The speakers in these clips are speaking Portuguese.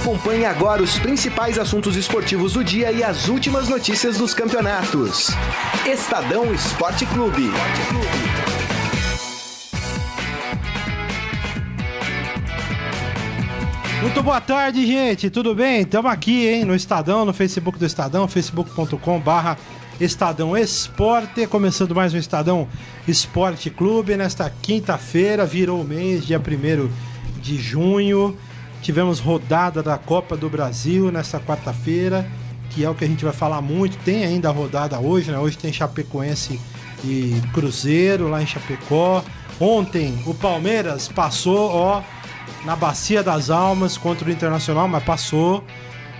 Acompanhe agora os principais assuntos esportivos do dia e as últimas notícias dos campeonatos. Estadão Esporte Clube. Muito boa tarde, gente. Tudo bem? Estamos aqui, hein, no Estadão, no Facebook do Estadão, facebook.com/barra Estadão Esporte, começando mais um Estadão Esporte Clube nesta quinta-feira, virou mês, dia 1 de junho. Tivemos rodada da Copa do Brasil nesta quarta-feira, que é o que a gente vai falar muito. Tem ainda a rodada hoje, né? Hoje tem Chapecoense e Cruzeiro lá em Chapecó. Ontem o Palmeiras passou, ó, na Bacia das Almas contra o Internacional, mas passou.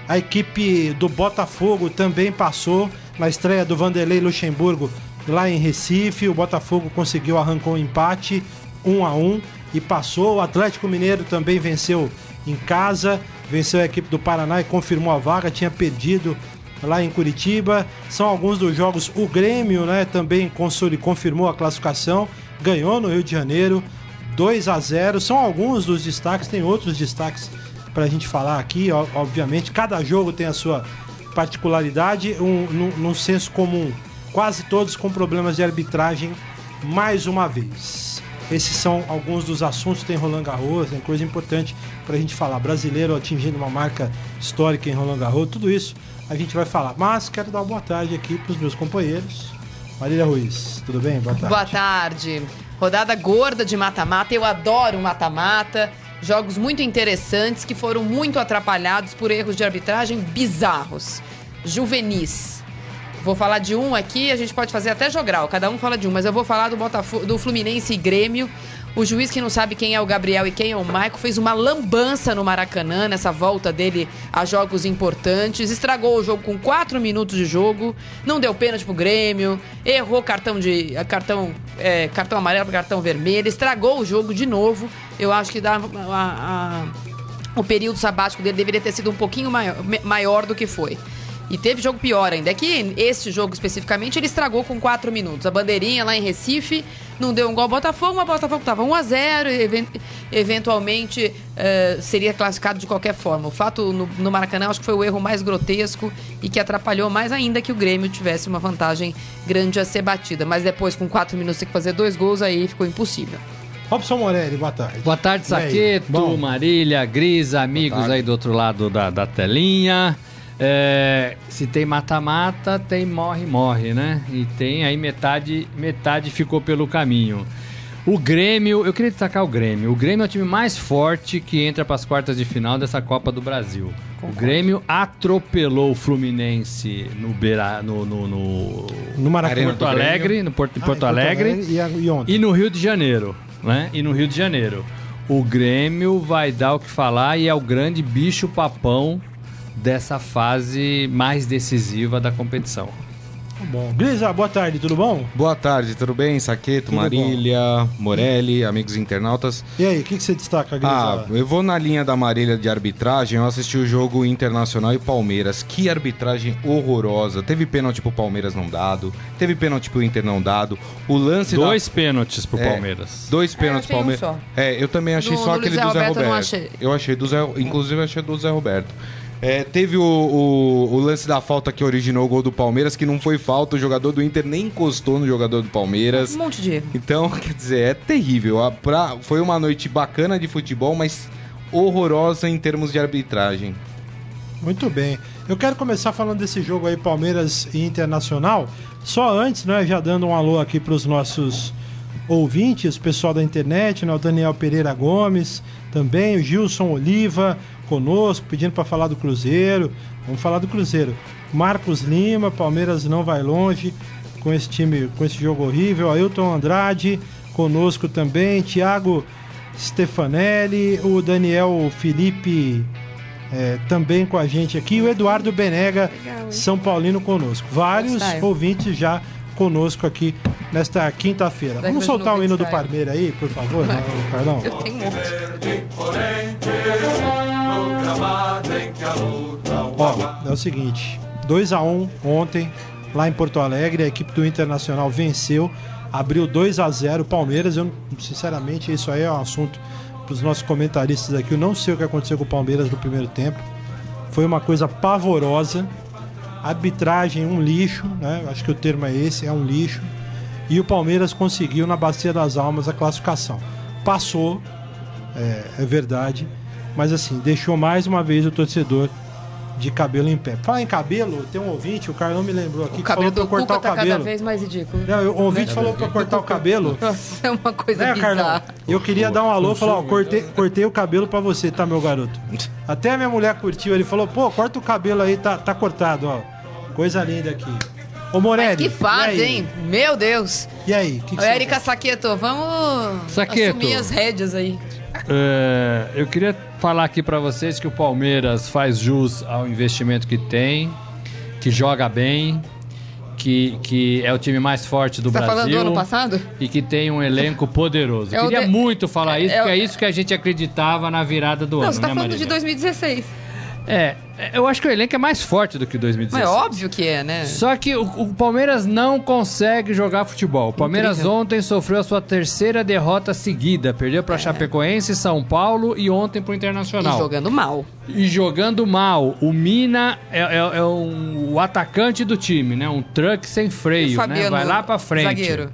A equipe do Botafogo também passou na estreia do Vanderlei Luxemburgo lá em Recife. O Botafogo conseguiu arrancar um empate 1 a 1 e passou. O Atlético Mineiro também venceu em casa, venceu a equipe do Paraná e confirmou a vaga, tinha perdido lá em Curitiba. São alguns dos jogos. O Grêmio, né, também confirmou a classificação, ganhou no Rio de Janeiro, 2 a 0. São alguns dos destaques, tem outros destaques para a gente falar aqui, obviamente. Cada jogo tem a sua particularidade, um, num, num senso comum. Quase todos com problemas de arbitragem, mais uma vez. Esses são alguns dos assuntos. Tem Roland Garros, tem coisa importante para a gente falar. Brasileiro atingindo uma marca histórica em Roland Garros, tudo isso a gente vai falar. Mas quero dar uma boa tarde aqui para os meus companheiros. Marília Ruiz, tudo bem? Boa tarde. Boa tarde. Rodada gorda de mata-mata. Eu adoro mata-mata. Jogos muito interessantes que foram muito atrapalhados por erros de arbitragem bizarros, juvenis. Vou falar de um aqui, a gente pode fazer até jogral, cada um fala de um, mas eu vou falar do Botafogo, do Fluminense e Grêmio. O juiz que não sabe quem é o Gabriel e quem é o Maico fez uma lambança no Maracanã nessa volta dele a jogos importantes. Estragou o jogo com 4 minutos de jogo, não deu pênalti pro Grêmio, errou cartão de cartão é, cartão amarelo para cartão vermelho, estragou o jogo de novo. Eu acho que dá a, a, o período sabático dele deveria ter sido um pouquinho maior, maior do que foi. E teve jogo pior ainda. É que esse jogo especificamente ele estragou com 4 minutos. A bandeirinha lá em Recife não deu um gol ao Botafogo, mas o Botafogo estava 1 a 0 e eventualmente uh, seria classificado de qualquer forma. O fato no, no, Maracanã acho que foi o erro mais grotesco e que atrapalhou mais ainda que o Grêmio tivesse uma vantagem grande a ser batida. Mas depois, com 4 minutos, tem que fazer dois gols, aí ficou impossível. Robson Morelli, boa tarde. Boa tarde, Saqueto, Marília, Gris, amigos aí do outro lado da, da telinha. É, se tem mata-mata, tem morre-morre, né? E tem aí metade, metade ficou pelo caminho. O Grêmio, eu queria destacar o Grêmio. O Grêmio é o time mais forte que entra para as quartas de final dessa Copa do Brasil. Concordo. O Grêmio atropelou o Fluminense no Beira, no no, no, no Maracanã, Porto Alegre, no Porto, ah, Porto Alegre, Alegre e, e, e no Rio de Janeiro, né? E no Rio de Janeiro. O Grêmio vai dar o que falar e é o grande bicho papão dessa fase mais decisiva da competição. Bom. Grisa, boa tarde, tudo bom? Boa tarde, tudo bem? Saqueto, tudo Marília, bom. Morelli, amigos internautas. E aí, o que, que, você destaca, Grisa? Ah, eu vou na linha da Marília de arbitragem, eu assisti o jogo Internacional e Palmeiras. Que arbitragem horrorosa. Teve pênalti pro Palmeiras não dado, teve pênalti pro Inter não dado. O lance Dois da... pênaltis pro é, Palmeiras. Dois pênaltis pro Palmeiras. Um é, eu também achei do, só do aquele do Zé Roberto. Roberto. Eu, achei. eu achei do Zé, inclusive achei do Zé Roberto. É, teve o, o, o, lance da falta que originou o gol do Palmeiras, que não foi falta, o jogador do Inter nem encostou no jogador do Palmeiras. Um monte de erro. Então, quer dizer, é terrível. A, pra, foi uma noite bacana de futebol, mas horrorosa em termos de arbitragem. Muito bem. Eu quero começar falando desse jogo aí, Palmeiras e Internacional. Só antes, né, já dando um alô aqui para os nossos ouvintes, pessoal da internet, né, o Daniel Pereira Gomes, também o Gilson Oliva, conosco, pedindo para falar do Cruzeiro. Vamos falar do Cruzeiro. Marcos Lima, Palmeiras não vai longe com esse time, com esse jogo horrível. Ailton Andrade conosco também. Thiago Stefanelli, o Daniel Felipe é, também com a gente aqui. O Eduardo Benega, Legal, São Paulino conosco. Vários ouvintes já conosco aqui nesta quinta-feira. Vamos soltar o hino do Parmeira aí, por favor, Carlão? Eu tenho um monte. Ó, é o seguinte, 2 a 1 ontem lá em Porto Alegre, a equipe do Internacional venceu, abriu 2 a 0 Palmeiras, eu sinceramente isso aí é um assunto os nossos comentaristas aqui, eu não sei o que aconteceu com o Palmeiras no primeiro tempo. Foi uma coisa pavorosa. Arbitragem, um lixo, né? Acho que o termo é esse, é um lixo. E o Palmeiras conseguiu na Bacia das Almas a classificação. Passou, é, é verdade, mas assim, deixou mais uma vez o torcedor de cabelo em pé. Fala em cabelo, tem um ouvinte, o cara não me lembrou aqui, o que falou pra cortar o tá cabelo. cada vez mais ridículo. Não, o ouvinte é, falou pra cortar o cabelo. Nossa, é uma coisa né, bizarra. Carlão? Eu queria dar um alô e falar, ó, cortei, cortei o cabelo pra você, tá, meu garoto? Até a minha mulher curtiu, ele falou, pô, corta o cabelo aí, tá, tá cortado, ó. Coisa linda aqui. Ô Morelli. Mas que faz, hein? Meu Deus. E aí? Que que Ô, Érica Saqueto, vamos Saqueto. assumir as rédeas aí. É, eu queria falar aqui para vocês que o Palmeiras faz jus ao investimento que tem, que joga bem, que, que é o time mais forte do Você Brasil. Tá falando do ano passado? E que tem um elenco poderoso. É eu queria de... muito falar isso, é, porque é isso que a gente acreditava na virada do Não, ano. Não, você tá né, falando Marília? de 2016. É, eu acho que o elenco é mais forte do que 2016. Mas é óbvio que é, né? Só que o, o Palmeiras não consegue jogar futebol. O Palmeiras Incrível. ontem sofreu a sua terceira derrota seguida. Perdeu para é. Chapecoense, São Paulo e ontem para o Internacional. E jogando mal. E jogando mal. O Mina é, é, é um, o atacante do time, né? Um truck sem freio, né? Vai lá para frente. Zagueiro.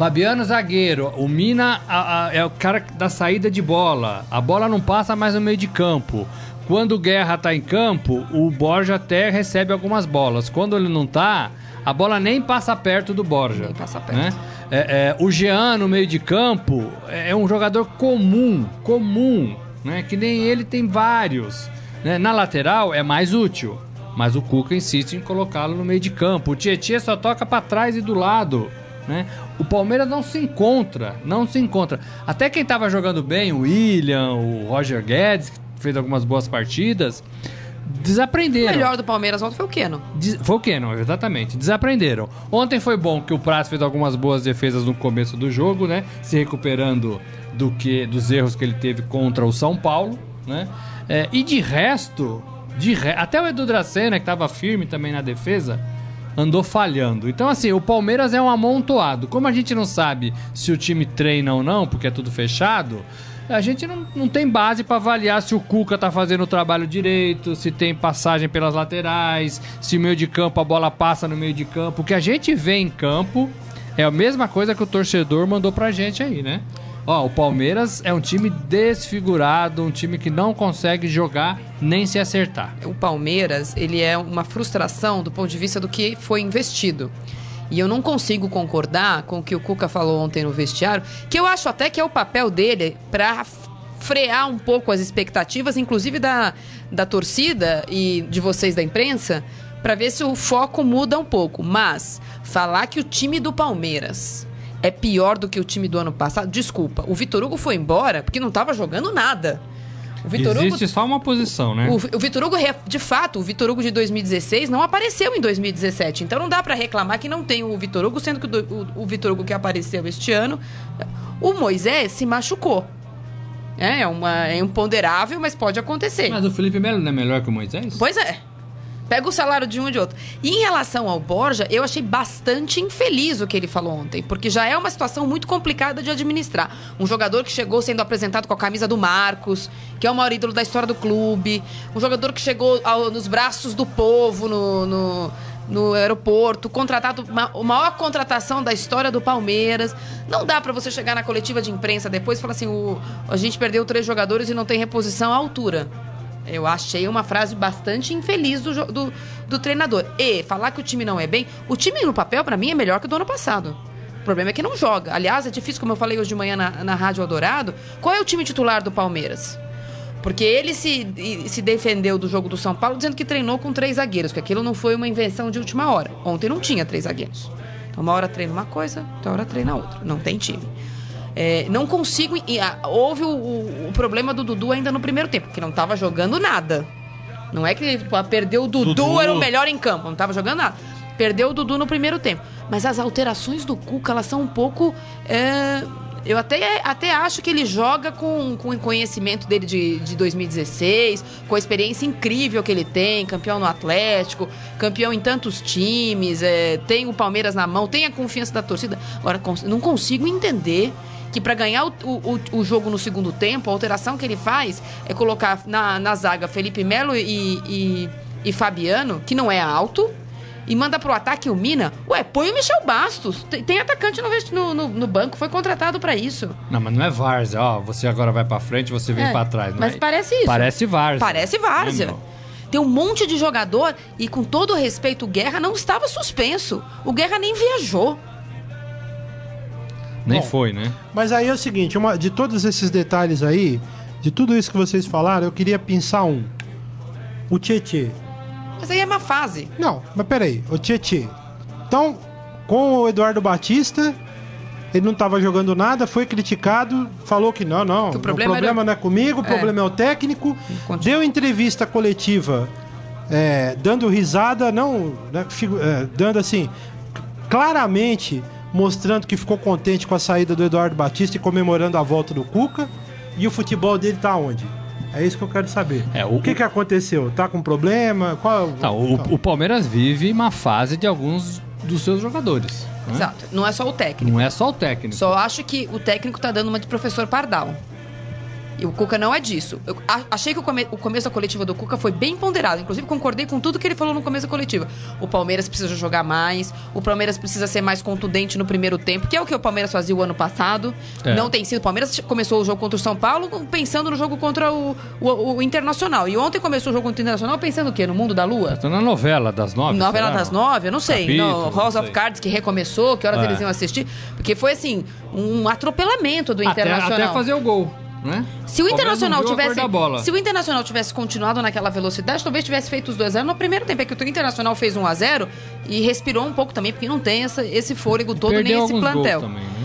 Fabiano zagueiro, o Mina a, a, é o cara da saída de bola. A bola não passa mais no meio de campo. Quando o Guerra tá em campo, o Borja até recebe algumas bolas. Quando ele não tá, a bola nem passa perto do Borja. Nem passa perto. Né? É, é, o Jean no meio de campo é um jogador comum, comum, né? Que nem ele tem vários. Né? Na lateral é mais útil, mas o Cuca insiste em colocá-lo no meio de campo. O Tietchan só toca para trás e do lado. Né? O Palmeiras não se encontra, não se encontra. Até quem estava jogando bem, o William, o Roger Guedes, fez algumas boas partidas, desaprenderam. O melhor do Palmeiras ontem foi o Keno. Des foi o Keno, exatamente. Desaprenderam. Ontem foi bom que o Praz fez algumas boas defesas no começo do jogo, né? Se recuperando do que dos erros que ele teve contra o São Paulo, né? É, e de resto, de re... até o Edu Dracena, que estava firme também na defesa, andou falhando. Então, assim, o Palmeiras é um amontoado. Como a gente não sabe se o time treina ou não, porque é tudo fechado, a gente não, não tem base para avaliar se o Cuca tá fazendo o trabalho direito, se tem passagem pelas laterais, se o meio de campo a bola passa no meio de campo. O que a gente vê em campo é a mesma coisa que o torcedor mandou pra gente aí, né? Ó, o Palmeiras é um time desfigurado, um time que não consegue jogar nem se acertar. O Palmeiras, ele é uma frustração do ponto de vista do que foi investido. E eu não consigo concordar com o que o Cuca falou ontem no vestiário, que eu acho até que é o papel dele para frear um pouco as expectativas, inclusive da, da torcida e de vocês da imprensa, para ver se o foco muda um pouco. Mas falar que o time do Palmeiras é pior do que o time do ano passado, desculpa, o Vitor Hugo foi embora porque não estava jogando nada. O Vitor Existe Hugo, só uma posição, né? O, o Vitor Hugo, de fato, o Vitor Hugo de 2016 não apareceu em 2017. Então não dá para reclamar que não tem o Vitor Hugo, sendo que o, o, o Vitor Hugo que apareceu este ano, o Moisés se machucou. É, é, uma, é imponderável, mas pode acontecer. Mas o Felipe Melo não é melhor que o Moisés? Pois é. Pega o salário de um e de outro. E em relação ao Borja, eu achei bastante infeliz o que ele falou ontem, porque já é uma situação muito complicada de administrar. Um jogador que chegou sendo apresentado com a camisa do Marcos, que é o maior ídolo da história do clube, um jogador que chegou ao, nos braços do povo no, no no aeroporto, contratado a maior contratação da história do Palmeiras. Não dá para você chegar na coletiva de imprensa depois e falar assim: o, a gente perdeu três jogadores e não tem reposição à altura. Eu achei uma frase bastante infeliz do, do, do treinador. E falar que o time não é bem. O time no papel, para mim, é melhor que o do ano passado. O problema é que não joga. Aliás, é difícil, como eu falei hoje de manhã na, na Rádio Eldorado. Qual é o time titular do Palmeiras? Porque ele se, se defendeu do jogo do São Paulo dizendo que treinou com três zagueiros, que aquilo não foi uma invenção de última hora. Ontem não tinha três zagueiros. Então, uma hora treina uma coisa, outra hora treina outra. Não tem time. É, não consigo. Houve o, o, o, problema do Dudu ainda no primeiro tempo, que não estava jogando nada. Não é que tipo, perdeu o Dudu, Dudu, era o melhor em campo, não estava jogando nada. Perdeu o Dudu no primeiro tempo. Mas as alterações do Cuca, elas são um pouco. É, eu até, até acho que ele joga com, com o conhecimento dele de, de 2016, com a experiência incrível que ele tem, campeão no Atlético, campeão em tantos times, é, tem o Palmeiras na mão, tem a confiança da torcida. Agora, não consigo entender que para ganhar o, o, o, jogo no segundo tempo, a alteração que ele faz é colocar na, na zaga Felipe Melo e, e, e Fabiano, que não é alto, e manda pro ataque o Mina. Ué, põe o Michel Bastos. Tem, tem atacante no, no, no, banco, foi contratado para isso. Não, mas não é Várzea, ó. Você agora vai para frente, você vem é, para trás. mas é... parece isso. Parece Várzea. Parece Várzea. Tem um monte de jogador e, com todo respeito, o Guerra não estava suspenso. O Guerra nem viajou. Nem Bom, foi, né? Mas aí é o seguinte, uma, de todos esses detalhes aí, de tudo isso que vocês falaram, eu queria pensar um. O Tietê. Mas aí é uma fase. Não, mas peraí, o Tietê. Então, com o Eduardo Batista, ele não estava jogando nada, foi criticado, falou que não, não, que o problema, o problema era... não é comigo, o é. problema é o técnico. Deu entrevista coletiva é, dando risada, não, né, é, dando assim, claramente mostrando que ficou contente com a saída do Eduardo Batista e comemorando a volta do Cuca. E o futebol dele tá onde? É isso que eu quero saber. É, o, o que, que aconteceu? Tá com problema? Qual, é não, o, o Palmeiras vive uma fase de alguns dos seus jogadores. Né? Exato. Não é só o técnico. Não é só o técnico. Só acho que o técnico tá dando uma de professor Pardal. E o Cuca não é disso. Eu achei que o, come o começo da coletiva do Cuca foi bem ponderado. Inclusive, concordei com tudo que ele falou no começo da coletiva. O Palmeiras precisa jogar mais, o Palmeiras precisa ser mais contundente no primeiro tempo, que é o que o Palmeiras fazia o ano passado. É. Não tem sido. O Palmeiras começou o jogo contra o São Paulo pensando no jogo contra o, o, o Internacional. E ontem começou o jogo contra o Internacional pensando o quê? No mundo da lua? Estou na novela das nove. Novela das nove? Eu não sei. Capítulo, no House of Cards, que recomeçou, que horas é. eles iam assistir. Porque foi, assim, um atropelamento do até, Internacional. Até fazer o gol. Né? Se o Internacional tivesse. Se o Internacional tivesse continuado naquela velocidade, talvez tivesse feito os 2 x no primeiro tempo. É que o Internacional fez 1 x 0 e respirou um pouco também, porque não tem essa, esse fôlego todo, nem esse plantel. Também, né?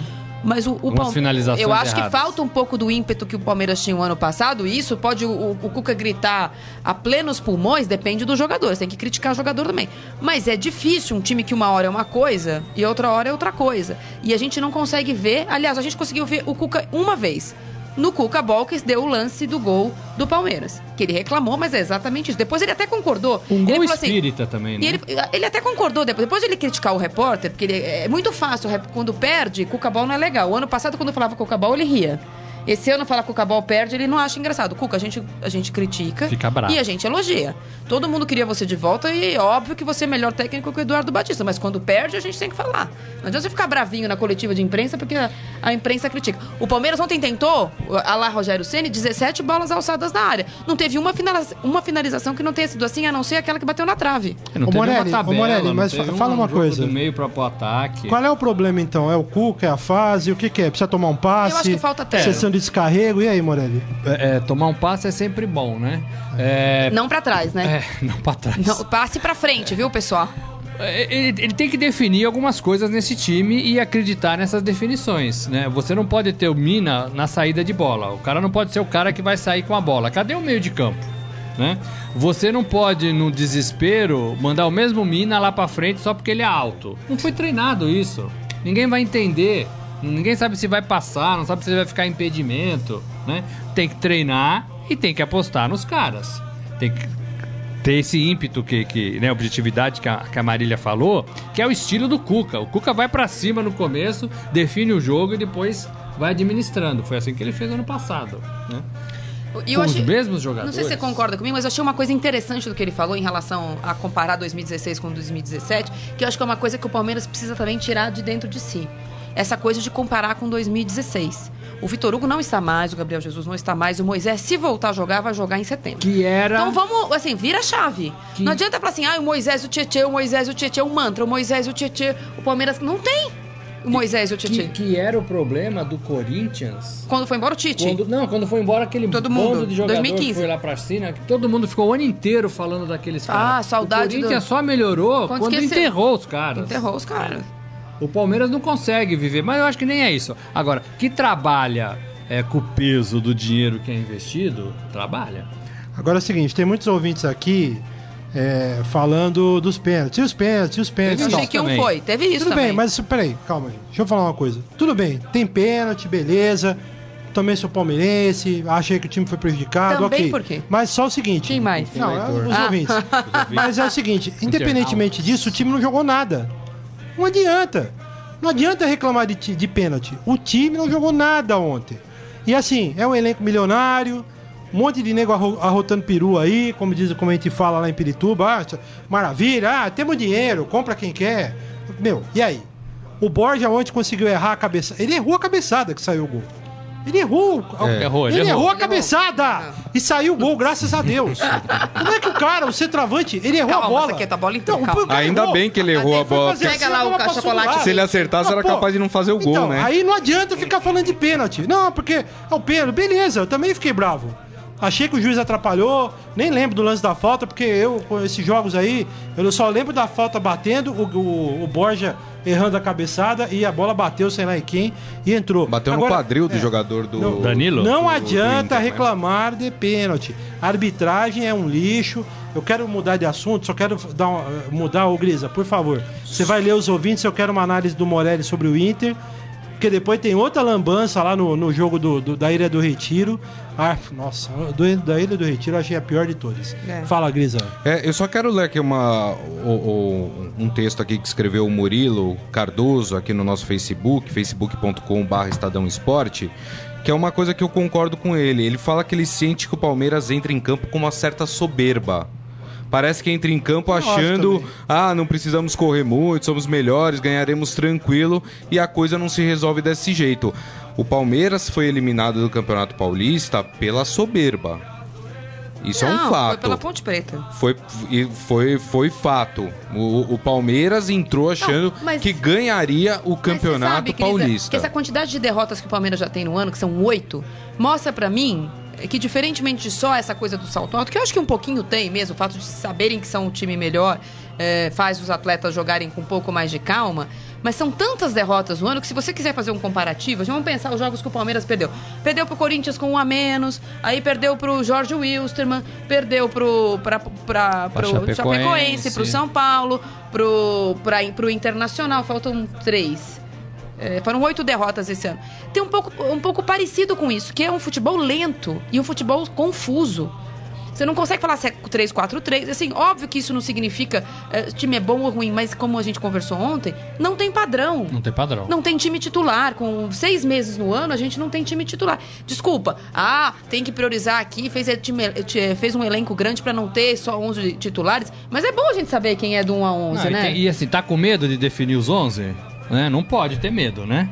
Mas o, o Palmeiras. Eu acho erradas. que falta um pouco do ímpeto que o Palmeiras tinha o ano passado. E isso pode o, o Cuca gritar a plenos pulmões, depende dos jogadores. Tem que criticar o jogador também. Mas é difícil um time que uma hora é uma coisa e outra hora é outra coisa. E a gente não consegue ver. Aliás, a gente conseguiu ver o Cuca uma vez no Cuca Balkes deu o lance do gol do Palmeiras. Que ele reclamou, mas é exatamente isso. Depois ele até concordou. Um ele gol assim, espírita também, né? Ele, ele, até concordou. Depois, depois ele criticar o repórter, porque ele, é muito fácil. Quando perde, Cuca Ball não é legal. O ano passado, quando eu falava Cuca Ball, ele ria. Esse ano falar que o Cabal perde, ele não acha engraçado. Cuca, a gente, a gente critica Fica bravo. e a gente elogia. Todo mundo queria você de volta e óbvio que você é melhor técnico que o Eduardo Batista, mas quando perde, a gente tem que falar. Não adianta você ficar bravinho na coletiva de imprensa porque a, a imprensa critica. O Palmeiras ontem tentou, a lá Rogério Ceni, 17 bolas alçadas na área. Não teve uma, finaliza uma finalização que não tenha sido assim, a não ser aquela que bateu na trave. É, não ô, Morelli, uma tabela, ô Morelli, mas fala um uma coisa. Do meio para o ataque. Qual é o problema então? É o Cuca, é a fase? O que, que é? Precisa tomar um passe? Eu acho que falta tempo. De descarrego, e aí? aí, Morelli? É, é, tomar um passe é sempre bom, né? É... Não para trás, né? É, não para trás. Não, passe para frente, viu, pessoal? É, ele, ele, tem que definir algumas coisas nesse time e acreditar nessas definições, né? Você não pode ter o Mina na saída de bola. O cara não pode ser o cara que vai sair com a bola. Cadê o meio de campo? Né? Você não pode, no desespero, mandar o mesmo Mina lá para frente só porque ele é alto. Não foi treinado isso. Ninguém vai entender. Ninguém sabe se vai passar, não sabe se vai ficar impedimento, né? Tem que treinar e tem que apostar nos caras. Tem que ter esse ímpeto que, que né, objetividade que a, que a Marília falou, que é o estilo do Cuca. O Cuca vai para cima no começo, define o jogo e depois vai administrando. Foi assim que ele fez ano passado, né? Eu Com achei, os mesmos jogadores. Não sei se você concorda comigo, mas eu achei uma coisa interessante do que ele falou em relação a comparar 2016 com 2017, que eu acho que é uma coisa que o Palmeiras precisa também tirar de dentro de si essa coisa de comparar com 2016. O Vitor Hugo não está mais, o Gabriel Jesus não está mais, o Moisés, se voltar a jogar, vai jogar em setembro. Que era. Então vamos, assim, vira a chave. Que... Não adianta falar assim, ah, o Moisés, o Tietê, o Moisés, o Tietê, o mantra, o Moisés, o Tietê, o Palmeiras. Não tem o Moisés e o Tietê. Que, que, era o problema do Corinthians. Quando foi embora o Tite. Quando, não, quando foi embora aquele todo mundo, de jogadores 2015. que foi lá pra cima, que todo mundo ficou o ano inteiro falando daqueles caras. Ah, saudade O Corinthians do... só melhorou quando, quando enterrou os caras. Enterrou os caras. O Palmeiras não consegue viver, mas eu acho que nem é isso. Agora, que trabalha é, com o peso do dinheiro que é investido, trabalha. Agora é o seguinte, tem muitos ouvintes aqui é, falando dos pênaltis. E os pênaltis, e os pênaltis. Eu achei que um foi, teve isso Tudo também. bem, mas peraí, calma aí. Deixa eu falar uma coisa. Tudo bem, tem pênalti, beleza. Também sou palmeirense, achei que o time foi prejudicado, Também ok. por quê? Mas só o seguinte. Quem mais? Não, os, ah. ouvintes. mas é o seguinte, independentemente disso, o time não jogou nada. Não adianta. Não adianta reclamar de, de pênalti. O time não jogou nada ontem. E assim, é um elenco milionário, um monte de nego arrotando peru aí, como diz, como a gente fala lá em Pirituba. Ah, maravilha, ah, temos dinheiro, compra quem quer. Meu, e aí? O Borja ontem conseguiu errar a cabeça. Ele errou a cabeçada que saiu o gol. Ele errou. É. Errou, ele, ele errou. errou a cabeçada. E saiu o gol, graças a Deus. Como é que o cara, o centroavante, ele errou calma, a bola? Aqui, tá a bola então, Ainda errou. bem que ele errou a bola. Pega lá o chocolate. Se ele acertasse, era capaz de não fazer o gol, então, né? Aí não adianta ficar falando de pênalti. Não, porque é o pênalti. Beleza, eu também fiquei bravo. Achei que o juiz atrapalhou, nem lembro do lance da falta, porque eu, com esses jogos aí, eu só lembro da falta batendo, o, o, o Borja errando a cabeçada e a bola bateu, sei lá em quem, e entrou. Bateu Agora, no quadril do é, jogador do não, Danilo? Não do, adianta do Inter, né? reclamar né? de pênalti. A arbitragem é um lixo. Eu quero mudar de assunto, só quero dar uma, mudar, o Grisa, por favor. Você vai ler os ouvintes, eu quero uma análise do Morelli sobre o Inter. Porque depois tem outra lambança lá no, no jogo do, do, da Ilha do Retiro. Ah, nossa, do, da Ilha do Retiro eu achei a pior de todas. É. Fala, Grisa. É, eu só quero ler aqui uma, o, o, um texto aqui que escreveu o Murilo Cardoso aqui no nosso Facebook, facebook.com.br Estadão Esporte, que é uma coisa que eu concordo com ele. Ele fala que ele sente que o Palmeiras entra em campo com uma certa soberba. Parece que entra em campo achando, ah, não precisamos correr muito, somos melhores, ganharemos tranquilo e a coisa não se resolve desse jeito. O Palmeiras foi eliminado do Campeonato Paulista pela soberba. Isso não, é um fato. Foi pela Ponte Preta. Foi, foi, foi fato. O, o Palmeiras entrou achando não, mas, que ganharia o Campeonato sabe, Paulista. que essa quantidade de derrotas que o Palmeiras já tem no ano, que são oito, mostra para mim que diferentemente de só essa coisa do salto alto, que eu acho que um pouquinho tem mesmo, o fato de saberem que são um time melhor, é, faz os atletas jogarem com um pouco mais de calma. Mas são tantas derrotas no ano que se você quiser fazer um comparativo, vamos pensar os jogos que o Palmeiras perdeu. Perdeu pro Corinthians com um a menos, aí perdeu pro Jorge Wilstermann, perdeu pro, pra, pra, pro Chapecoense, Chapecoense, pro São Paulo, pro, pra, pro Internacional, faltam três. É, foram oito derrotas esse ano. Tem um pouco, um pouco parecido com isso, que é um futebol lento e um futebol confuso. Você não consegue falar se é 3-4-3. Assim, óbvio que isso não significa é, time é bom ou ruim, mas como a gente conversou ontem, não tem padrão. Não tem padrão. Não tem time titular. Com seis meses no ano, a gente não tem time titular. Desculpa. Ah, tem que priorizar aqui. Fez, time, fez um elenco grande para não ter só 11 titulares. Mas é bom a gente saber quem é do 1 a 11, não, né? E, e assim, tá com medo de definir os 11? Né? Não pode ter medo, né?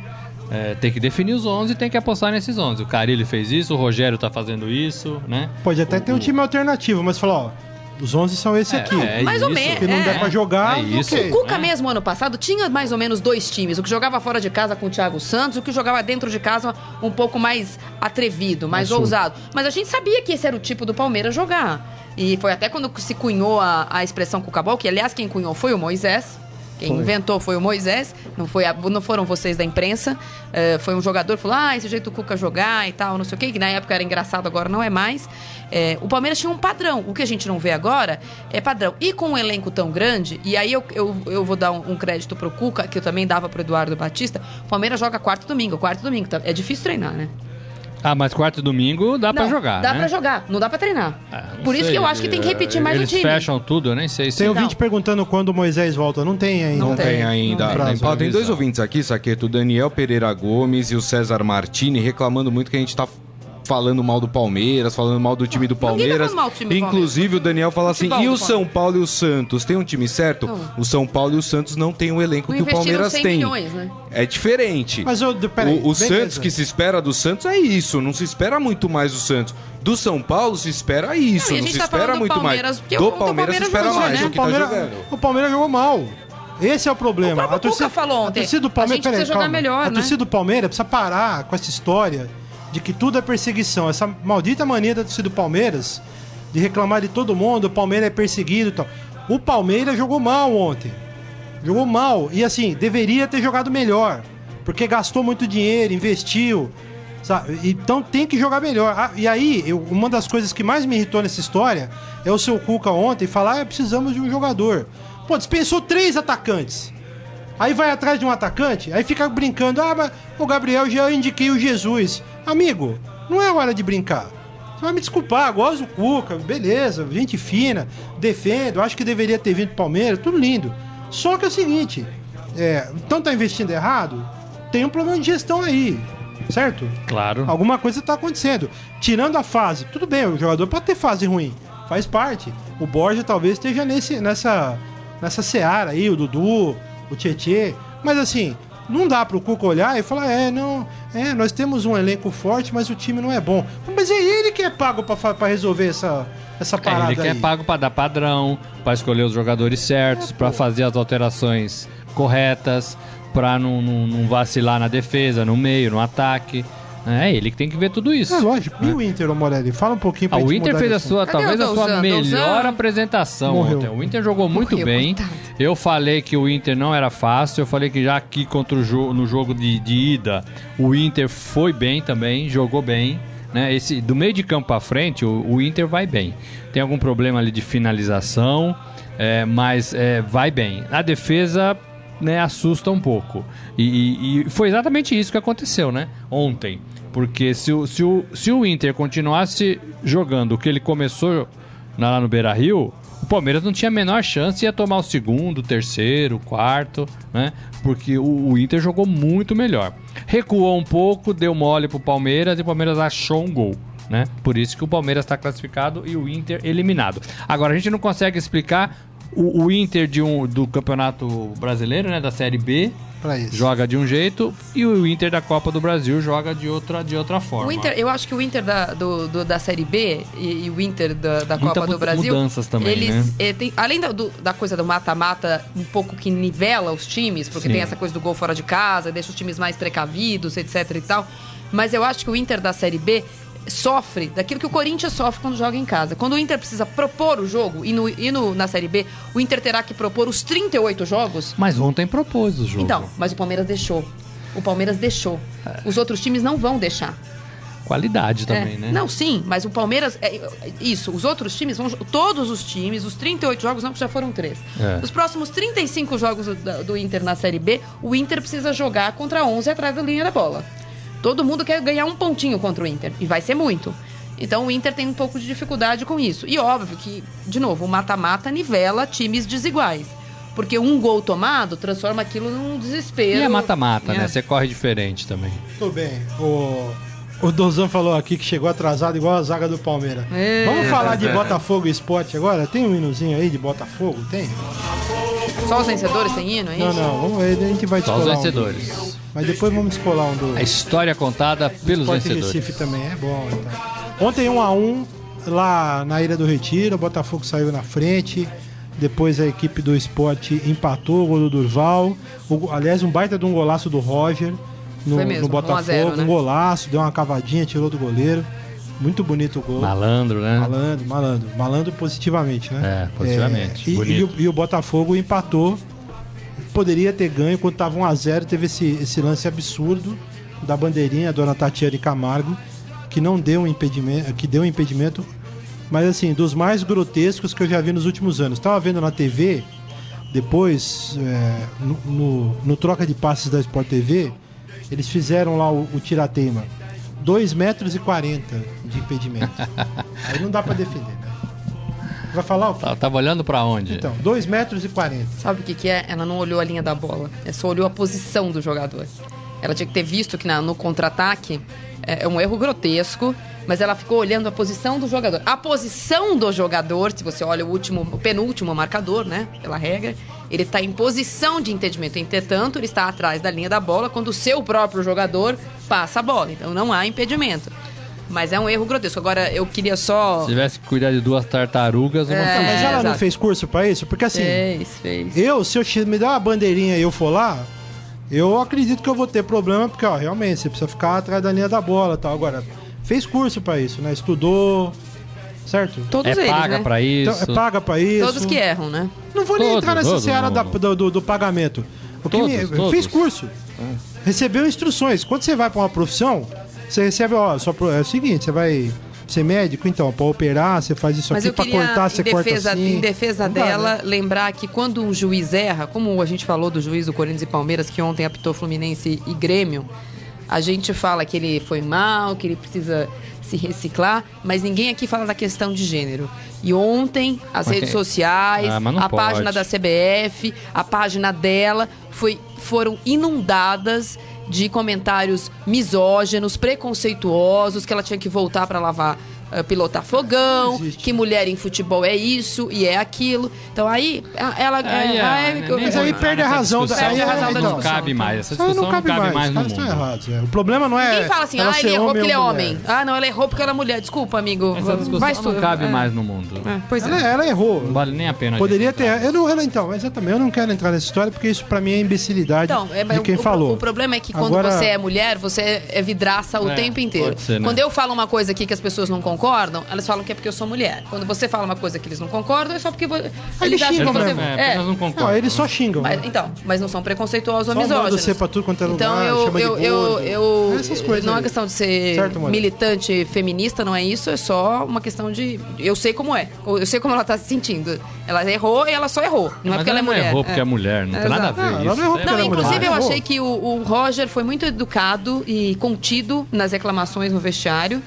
É, tem que definir os 11 e tem que apostar nesses 11. O Carilli fez isso, o Rogério tá fazendo isso, né? Pode até o, ter um time alternativo, mas falou, ó, os 11 são esse é, aqui. É, mais isso. ou menos. Se não é. der pra jogar, é isso. Okay. O Cuca mesmo, ano passado, tinha mais ou menos dois times. O que jogava fora de casa com o Thiago Santos, o que jogava dentro de casa um pouco mais atrevido, mais ousado. Mas a gente sabia que esse era o tipo do Palmeiras jogar. E foi até quando se cunhou a, a expressão Cucabol, que aliás quem cunhou foi o Moisés. Quem foi. inventou foi o Moisés, não, foi a, não foram vocês da imprensa. Uh, foi um jogador que falou: ah, esse jeito do Cuca jogar e tal, não sei o quê, que na época era engraçado, agora não é mais. É, o Palmeiras tinha um padrão. O que a gente não vê agora é padrão. E com um elenco tão grande, e aí eu, eu, eu vou dar um, um crédito pro Cuca, que eu também dava pro Eduardo Batista, o Palmeiras joga quarto domingo. Quarto domingo. Tá, é difícil treinar, né? Ah, mas quarto e domingo dá não, pra jogar. Dá né? pra jogar, não dá pra treinar. Ah, Por isso que eu acho que tem que repetir mais Eles o time. Eles fecham tudo, eu nem sei se. Tem ouvinte perguntando quando o Moisés volta. Não tem ainda. Não, não tem, tem, ainda. Não tem. tem dois ouvintes aqui, Saqueto, o Daniel Pereira Gomes e o César Martini, reclamando muito que a gente tá falando mal do Palmeiras, falando mal do time do tá Palmeiras. Tá time Inclusive Palmeiras. o Daniel fala assim: e o São Paulo e o Santos? Tem um time certo? Não. O São Paulo e o Santos não tem o elenco não que o Palmeiras tem. Milhões, né? É diferente. Mas eu, peraí, o, o Santos que se espera do Santos é isso, não se espera muito mais do Santos. Do São Paulo se espera isso, não, não se tá espera muito mais. Do Palmeiras, Palmeiras se espera mais, né? o tá. O Palmeiras jogou mal. Esse é o problema. O a torcida, falou ontem. A torcida do Palmeiras, a gente peraí, jogar calma. melhor, A né? torcida do Palmeiras precisa parar com essa história de que tudo é perseguição. Essa maldita mania da torcida do Palmeiras de reclamar de todo mundo, o Palmeiras é perseguido e tal. O Palmeiras jogou mal ontem. Jogou mal. E assim, deveria ter jogado melhor. Porque gastou muito dinheiro, investiu. Sabe? Então tem que jogar melhor. Ah, e aí, eu, uma das coisas que mais me irritou nessa história é o seu Cuca ontem falar: ah, precisamos de um jogador. Pô, dispensou três atacantes. Aí vai atrás de um atacante, aí fica brincando: ah, mas o Gabriel já indiquei o Jesus. Amigo, não é hora de brincar. Você vai me desculpar, gosto do Cuca, beleza, gente fina, defendo, acho que deveria ter vindo Palmeiras, tudo lindo. Só que é o seguinte, é, então tá investindo errado, tem um problema de gestão aí, certo? Claro. Alguma coisa tá acontecendo. Tirando a fase, tudo bem, o jogador pode ter fase ruim, faz parte. O Borja talvez esteja nesse, nessa, nessa seara aí, o Dudu, o Tietê, mas assim, não dá pro Cuca olhar e falar, é, não, é, nós temos um elenco forte, mas o time não é bom. Mas é ele que é pago para resolver essa, essa parada é ele que é pago para dar padrão, para escolher os jogadores certos, é, para fazer as alterações corretas, para não, não, não vacilar na defesa, no meio, no ataque. É ele que tem que ver tudo isso. É lógico. E o Inter, ô Morelli? Fala um pouquinho pra ah, O Inter fez a sua, talvez a sua melhor apresentação Morreu. ontem. O Inter jogou muito Morreu, bem. Coitado. Eu falei que o Inter não era fácil. Eu falei que já aqui contra o jogo, no jogo de, de ida, o Inter foi bem também, jogou bem. Né? Esse, do meio de campo para frente, o, o, Inter vai bem. Tem algum problema ali de finalização, é, mas é, vai bem. A defesa né, assusta um pouco. E, e, e, foi exatamente isso que aconteceu, né? Ontem. Porque se o, se o, se o Inter continuasse jogando o que ele começou lá no Beira Rio, o Palmeiras não tinha a menor chance, ia tomar o segundo, terceiro, quarto, né? Porque o, o, Inter jogou muito melhor. Recuou um pouco, deu mole pro Palmeiras e o Palmeiras achou um gol. Né? Por isso que o Palmeiras está classificado e o Inter eliminado. Agora, a gente não consegue explicar o, o Inter de um, do Campeonato Brasileiro, né, da Série B, joga de um jeito e o Inter da Copa do Brasil joga de outra, de outra forma. O Inter, eu acho que o Inter da, do, do da Série B e, e, o Inter da, da Copa do Brasil. mudanças também. Eles, né? é, tem, além da, do, da coisa do mata-mata, um pouco que nivela os times, porque Sim. tem essa coisa do gol fora de casa, deixa os times mais precavidos, etc e tal. Mas eu acho que o Inter da Série B sofre daquilo que o Corinthians sofre quando joga em casa. Quando o Inter precisa propor o jogo, e, no, e no, na Série B, o Inter terá que propor os 38 jogos. Mas ontem propôs o jogo. Então, mas o Palmeiras deixou. O Palmeiras deixou. É. Os outros times não vão deixar. Qualidade também, é. né? Não, sim, mas o Palmeiras. É, isso, os outros times vão. Todos os times, os 38 jogos, não, já foram três. É. Os próximos 35 jogos do, do Inter na Série B, o Inter precisa jogar contra 11 atrás da linha da bola. Todo mundo quer ganhar um pontinho contra o Inter. E vai ser muito. Então o Inter tem um pouco de dificuldade com isso. E óbvio que, de novo, o mata-mata nivela times desiguais. Porque um gol tomado transforma aquilo num desespero. E é mata-mata, é. né? Você corre diferente também. Tudo bem. O, o Dozan falou aqui que chegou atrasado igual a zaga do Palmeiras. É, Vamos falar de Botafogo e Esporte agora? Tem um hinozinho aí de Botafogo? Tem? Só os vencedores têm hino, é isso? Não, não. Vamos ver, a gente vai Só os vencedores. Um mas depois vamos descolar um do. A história contada pelos Esporte vencedores. Recife também é bom. Então. Ontem 1 um a 1 um, lá na Ilha do Retiro, o Botafogo saiu na frente. Depois a equipe do esporte empatou o gol do Durval. O, aliás, um baita de um golaço do Roger no, no Botafogo. 1 0, né? Um golaço, deu uma cavadinha, tirou do goleiro. Muito bonito o gol. Malandro, né? Malandro, malandro. Malandro positivamente, né? É, positivamente. É, e, e, o, e, o, Botafogo empatou poderia ter ganho quando estava 1x0. Teve esse, esse lance absurdo da bandeirinha, a dona Tatiana Camargo, que não deu um impedimento, que deu um impedimento, mas assim, dos mais grotescos que eu já vi nos últimos anos. Estava vendo na TV, depois, é, no, no, no, troca de passes da Sport TV, eles fizeram lá o, o tirateima. 2 metros e 40 de impedimento. Aí não dá para defender, né? Vai falar o quê? Tá, tava olhando para onde? Então, 2 metros e 40. Sabe o que, que é? Ela não olhou a linha da bola. Ela só olhou a posição do jogador. Ela tinha que ter visto que na, no contra-ataque é, é um erro grotesco, mas ela ficou olhando a posição do jogador. A posição do jogador, se você olha o último, o penúltimo marcador, né, pela regra, ele está em posição de impedimento. Entretanto, ele está atrás da linha da bola quando o seu próprio jogador passa a bola. Então não há impedimento. Mas é um erro grotesco. Agora, eu queria só. Se tivesse que cuidar de duas tartarugas, uma é, Mas ela exato. não fez curso pra isso? Porque assim. Fez, fez. Eu, se eu me der uma bandeirinha e eu for lá, eu acredito que eu vou ter problema, porque, ó, realmente, você precisa ficar atrás da linha da bola tal. Agora, fez curso pra isso, né? Estudou. Certo? Todos é eles, paga né? pra isso. Então, é paga pra isso. Todos que erram, né? Não vou nem entrar nessa todos, seara da, do, do, do, pagamento. O que todos, me, todos. fez curso. É. Recebeu instruções. Quando você vai pra uma profissão, você recebe, ó, só pro, é o seguinte, você vai ser médico, então, para operar, você faz isso Mas aqui para cortar, você defesa, corta assim. Em defesa Não dela, dá, né? lembrar que quando um juiz erra, como a gente falou do juiz do Corinthians e Palmeiras, que ontem apitou Fluminense e Grêmio, a gente fala que ele foi mal, que ele precisa se reciclar, mas ninguém aqui fala da questão de gênero. E ontem, as redes sociais, ah, a pode. página da CBF, a página dela, foi, foram inundadas de comentários misóginos, preconceituosos, que ela tinha que voltar para lavar uh, pilotar fogão, que mulher em futebol é isso e é aquilo. Então aí ela. Aí, é, é, mas aí perde a razão da Perde a razão da Não cabe mais. Essa discussão não cabe, não cabe mais, mais no mundo. Errados, é. O problema não é. Quem fala assim, ah, ele errou porque ele é homem. Ah, não, ela errou porque ela é mulher. Desculpa, amigo. Essa discussão não cabe é. mais no mundo. É, pois ela, é. ela errou. Não vale nem a pena. Poderia ter. Eu não, ela, então, exatamente. Eu não quero entrar nessa história porque isso pra mim é imbecilidade então, é, de quem o, falou. O problema é que quando Agora... você é mulher, você é vidraça o tempo inteiro. Né? Quando eu falo uma coisa aqui que as pessoas não concordam, elas falam que é porque eu sou mulher. Quando você fala uma coisa que eles não concordam, é só porque eles, eles acham que você. É, é. não concordam. Não, eles só xingam. Mas, então, mas não são preconceituosos ou misóginos. você pra tudo quanto é então, lugar, eu, eu, eu, eu, Essas coisas não é questão de ser certo, militante feminista, não é isso, é só uma questão de. Eu sei como é. Eu sei como ela tá se sentindo. Ela errou e ela só errou. Não mas é porque ela é mulher. Ela errou porque é, mulher, não tem nada a ver. Não, isso. Não, não inclusive eu achei que o, o Roger foi muito educado e contido nas reclamações no vestiário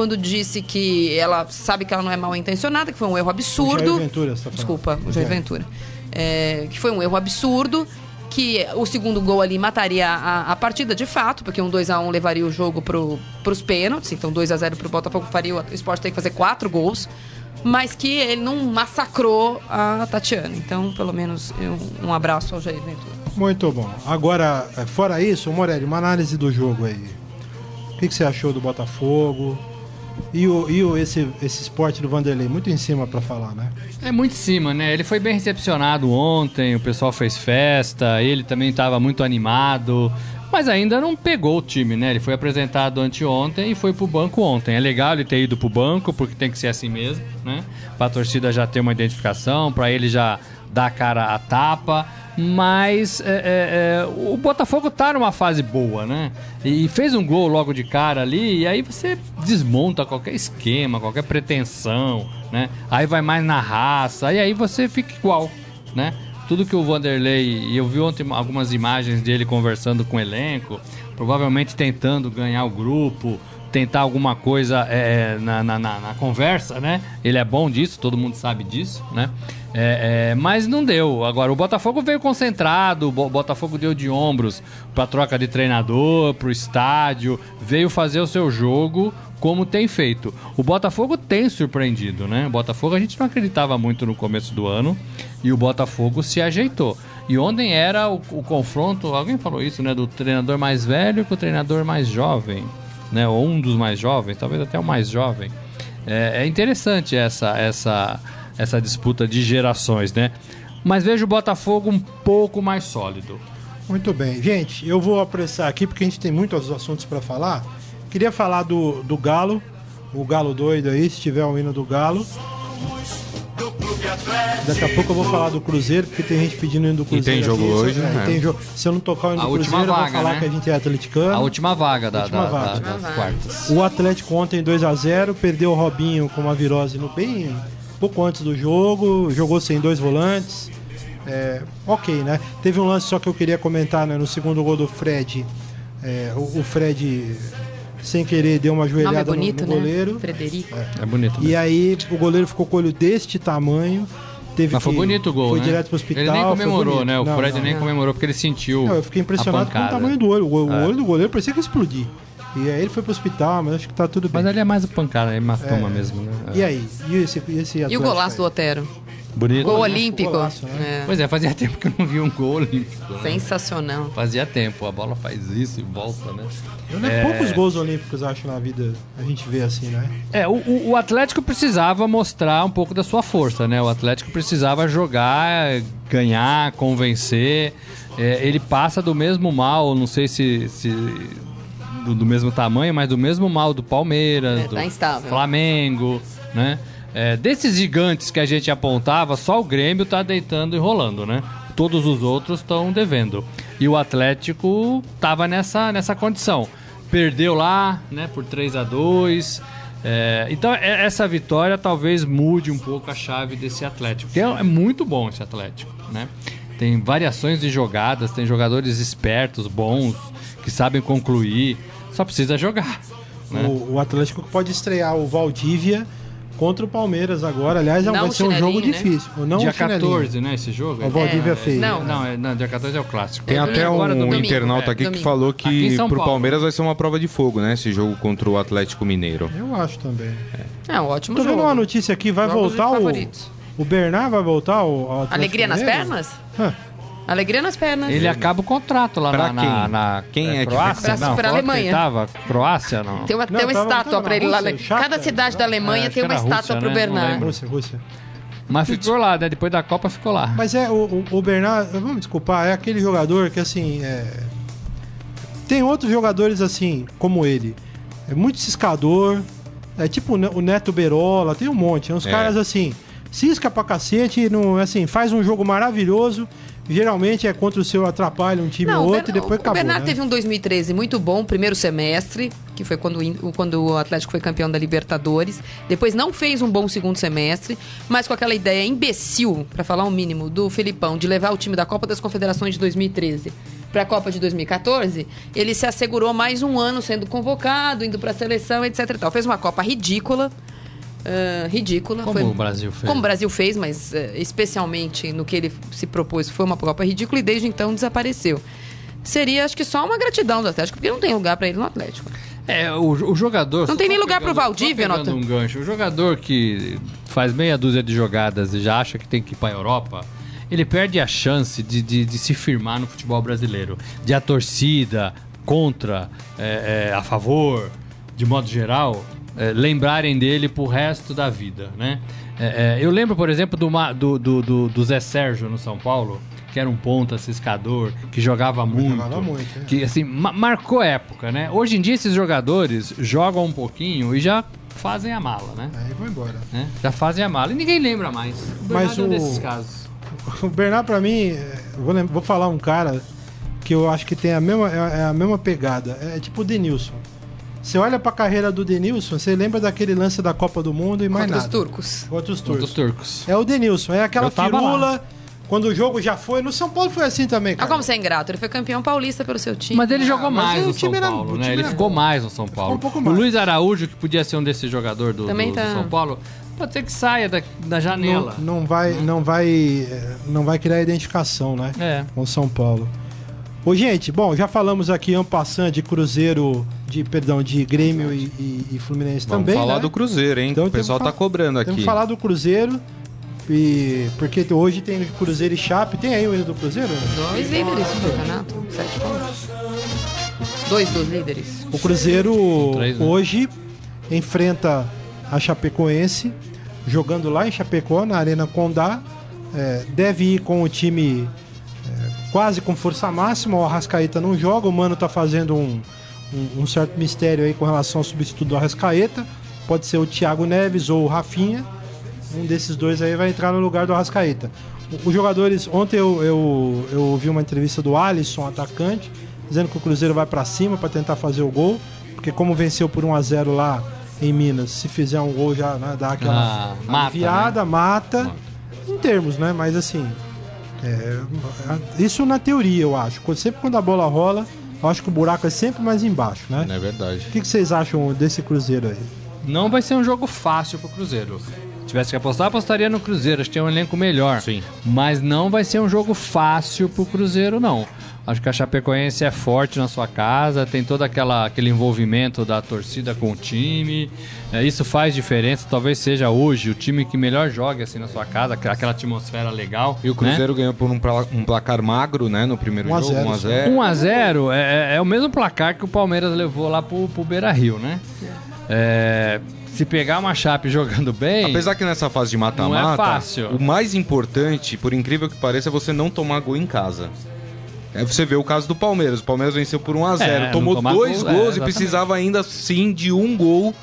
quando disse que ela sabe que ela não é mal intencionada, que foi um erro absurdo. O Jair Ventura, você tá Desculpa, o Jair Ventura. É, que foi um erro absurdo, que o segundo gol ali mataria a, a partida de fato, porque um 2 a 1 levaria o jogo para os pênaltis, então 2 a 0 para o Botafogo faria o esporte ter que fazer quatro gols, mas que ele não massacrou a Tatiana. Então, pelo menos, um, um abraço ao Jair Ventura. Muito bom. Agora, é, fora isso, Morelli, uma análise do jogo aí. O que, que você achou do Botafogo? E, o, e o, esse, esse esporte do Vanderlei, muito em cima para falar, né? É muito em cima, né? Ele foi bem recepcionado ontem, o pessoal fez festa, ele também estava muito animado, mas ainda não pegou o time, né? Ele foi apresentado anteontem e foi pro banco ontem. É legal ele ter ido pro banco, porque tem que ser assim mesmo, né? Pra torcida já ter uma identificação, para ele já dar cara a tapa mas é, é, é, o Botafogo tá numa fase boa, né? E fez um gol logo de cara ali, e aí você desmonta qualquer esquema, qualquer pretensão, né? Aí vai mais na raça, e aí você fica igual, né? Tudo que o Vanderlei, e eu vi ontem algumas imagens dele conversando com o elenco, provavelmente tentando ganhar o grupo, tentar alguma coisa é, na, na, na, na, conversa, né? Ele é bom disso, todo mundo sabe disso, né? É, é, mas não deu. Agora, o Botafogo veio concentrado, o Botafogo deu de ombros para troca de treinador, para o estádio, veio fazer o seu jogo como tem feito. O Botafogo tem surpreendido, né? O Botafogo a gente não acreditava muito no começo do ano e o Botafogo se ajeitou. E ontem era o, o confronto, alguém falou isso, né? Do treinador mais velho com o treinador mais jovem né? Ou um dos mais jovens, talvez até o mais jovem. É, é interessante essa, essa, essa disputa de gerações, né? Mas vejo o Botafogo um pouco mais sólido. Muito bem. Gente, eu vou apressar aqui porque a gente tem muitos assuntos para falar. Queria falar do, do Galo, o Galo doido aí, se tiver o hino do Galo. Daqui a pouco eu vou falar do Cruzeiro, porque tem gente pedindo indo do Cruzeiro. E tem jogo aqui, hoje, né? Tem jogo. Se eu não tocar o hino do Cruzeiro, vaga, eu vou falar né? que a gente é atleticano. A última vaga, da, última da, vaga. Da, das quartas. O Atlético ontem 2x0, perdeu o Robinho com uma virose no bem pouco antes do jogo, jogou sem dois volantes. É, ok, né? Teve um lance só que eu queria comentar né? no segundo gol do Fred. É, o, o Fred sem querer, deu uma joelhada bonito, no, no, né? goleiro. Né? Frederico. É, é bonito. Mesmo. E aí o goleiro ficou com o olho deste tamanho. Teve Mas foi que, bonito o gol, Foi né? direto pro hospital. Ele nem comemorou, né? O não, Fred não, nem não. comemorou porque ele sentiu. Não, eu fiquei impressionado com o tamanho do olho. O, é. olho do goleiro parecia que ia explodir. E aí ele foi pro hospital, mas acho que tá tudo bem. Mas ali é mais o pancada, é hematoma é. mesmo, né? E aí? E esse, esse E o golaço do Otero? Bonito. Gol olímpico. Golaço, né? é. Pois é, fazia tempo que eu não vi um gol olímpico. Né? Sensacional. Fazia tempo, a bola faz isso e volta, né? Eu, é... Poucos gols olímpicos, acho, na vida a gente vê assim, né? É, o, o Atlético precisava mostrar um pouco da sua força, né? O Atlético precisava jogar, ganhar, convencer. É, ele passa do mesmo mal, não sei se, se do, do, mesmo tamanho, mas do mesmo mal do Palmeiras, é, tá do instável. Flamengo, né? É, desses gigantes que a gente apontava, só o Grêmio tá deitando e rolando, né? Todos os outros estão devendo. E o Atlético tava nessa, nessa condição. Perdeu lá, né, por 3 a 2 é, então é, essa vitória talvez mude um pouco a chave desse Atlético. É, é muito bom esse Atlético, né? Tem variações de jogadas, tem jogadores espertos, bons, que sabem concluir. Só precisa jogar. Né? O, o Atlético pode estrear o Valdívia contra o Palmeiras agora. Aliás, é não vai ser um jogo né? difícil. Não dia 14, né, esse jogo? O Valdívia é, fez. Não, não, é, não, dia 14 é o clássico. Tem é, até um internauta aqui é, que falou que pro Paulo. Palmeiras vai ser uma prova de fogo, né, esse jogo contra o Atlético Mineiro. Eu acho também. É, é um ótimo Tô jogo. vendo uma notícia aqui, vai Jogos voltar o... O Bernard vai voltar ao Atlético Alegria Mineiro? nas pernas? Hã. Alegria nas pernas. Ele acaba o contrato lá pra na, quem? Na, na quem é, é Croácia? Que... Não, pra Alemanha. Tava? Croácia, não? Tem uma, não, tem uma estátua pra ele lá. Cada cidade da Alemanha é, tem uma estátua Rússia, pro né? Bernard. Rússia, Rússia. Mas ficou lá, né? Depois da Copa ficou lá. Mas é, o, o Bernard, vamos desculpar, é aquele jogador que assim. É... Tem outros jogadores assim, como ele. É muito ciscador. É tipo o Neto Berola, tem um monte. Uns é. caras assim, cisca pra cacete, não, assim, faz um jogo maravilhoso geralmente é contra o seu atrapalha um time ou outro e depois o acabou. O Bernardo né? teve um 2013 muito bom, primeiro semestre, que foi quando, quando o Atlético foi campeão da Libertadores. Depois não fez um bom segundo semestre, mas com aquela ideia imbecil, para falar o um mínimo, do Felipão de levar o time da Copa das Confederações de 2013 para a Copa de 2014, ele se assegurou mais um ano sendo convocado, indo para a seleção, etc. E tal. Fez uma Copa ridícula uh, ridícula. Como foi, o Brasil fez. Como o Brasil fez, mas uh, especialmente no que ele se propôs, foi uma Copa ridícula e desde então desapareceu. Seria, acho que, só uma gratidão do Atlético, porque não tem lugar para ele no Atlético. É, o, o jogador. Não tem nem lugar para o Valdívia, nota. um gancho. O jogador que faz meia dúzia de jogadas e já acha que tem que ir para a Europa, ele perde a chance de, de, de, se firmar no futebol brasileiro. De a torcida contra, é, é, a favor, de modo geral, é, lembrarem dele pro resto da vida, né? É, é, eu lembro, por exemplo, do, do, do, do, Zé Sérgio no São Paulo, que era um ponta ciscador, que jogava muito. Jogava muito, é. Que, assim, ma marcou época, né? Hoje em dia, esses jogadores jogam um pouquinho e já fazem a mala, né? Aí vão embora. Né? Já fazem a mala. E ninguém lembra mais. O Mas o... É um desses casos. O Bernardo, pra mim, vou, vou falar um cara que eu acho que tem a mesma, é a mesma pegada. É tipo o Denilson. Você olha para a carreira do Denilson, você lembra daquele lance da Copa do Mundo e mais Contra nada. os turcos. Contra os turcos. Contra os turcos. É o Denilson, é aquela firula. Quando o jogo já foi, no São Paulo foi assim também, cara. Ah, como você é ingrato? Ele foi campeão paulista pelo seu time. Mas ele jogou ah, mais no São Paulo, né? Ele ficou mais no São Paulo. Um pouco mais. O Luiz Araújo, que podia ser um desses jogadores do, do, tá... do São Paulo, pode ser que saia da, da janela. Não, não vai, não vai, não vai criar identificação, né? É. Com São Paulo. Ô, gente, bom, já falamos aqui en passant de Cruzeiro, de perdão, de Grêmio e, e, e, Fluminense Vamos também. falar né? do Cruzeiro, hein? Então, o pessoal tá cobrando aqui. Que falar do Cruzeiro. E porque hoje tem Cruzeiro e Chape. Tem aí o hino do Cruzeiro? Dois líderes do campeonato, sete pontos. Dois dos líderes. O Cruzeiro Três, né? hoje enfrenta a Chapecoense, jogando lá em Chapecó, na Arena Condá. É, deve ir com o time quase com força máxima. O Arrascaeta não joga, o Mano tá fazendo um, um, um, certo mistério aí com relação ao substituto do Arrascaeta. Pode ser o Thiago Neves ou o Rafinha. Um desses dois aí vai entrar no lugar do Arrascaeta. Os jogadores, ontem eu, eu, eu ouvi uma entrevista do Alisson, atacante, dizendo que o Cruzeiro vai para cima para tentar fazer o gol, porque como venceu por 1 a 0 lá em Minas, se fizer um gol já né, dá aquela ah, aliviada, mata, né? mata, mata, em termos, né? Mas assim, é, isso na teoria, eu acho. Sempre quando a bola rola, eu acho que o buraco é sempre mais embaixo, né? É verdade. O que, que vocês acham desse Cruzeiro aí? Não vai ser um jogo fácil pro Cruzeiro. Se tivesse que apostar, apostaria no Cruzeiro. Acho que tem um elenco melhor. Sim. Mas não vai ser um jogo fácil pro Cruzeiro, não. Acho que a Chapecoense é forte na sua casa, tem todo aquela, aquele envolvimento da torcida com o time. É, isso faz diferença. Talvez seja hoje o time que melhor joga assim na sua casa, aquela atmosfera legal. E o Cruzeiro né? ganhou por um, um, placar magro, né, no primeiro 1 jogo, 1x0. 1x0 é, é, o mesmo placar que o Palmeiras levou lá pro, pro Beira Rio, né? É, se pegar uma Chape jogando bem. Apesar que nessa fase de mata-mata, é o mais importante, por incrível que pareça, é você não tomar gol em casa. É, você vê o caso do Palmeiras. O Palmeiras venceu por 1x0. É, tomou dois gol, gols é, e precisava ainda sim de um gol